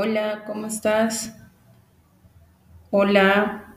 Hola, ¿cómo estás? Hola,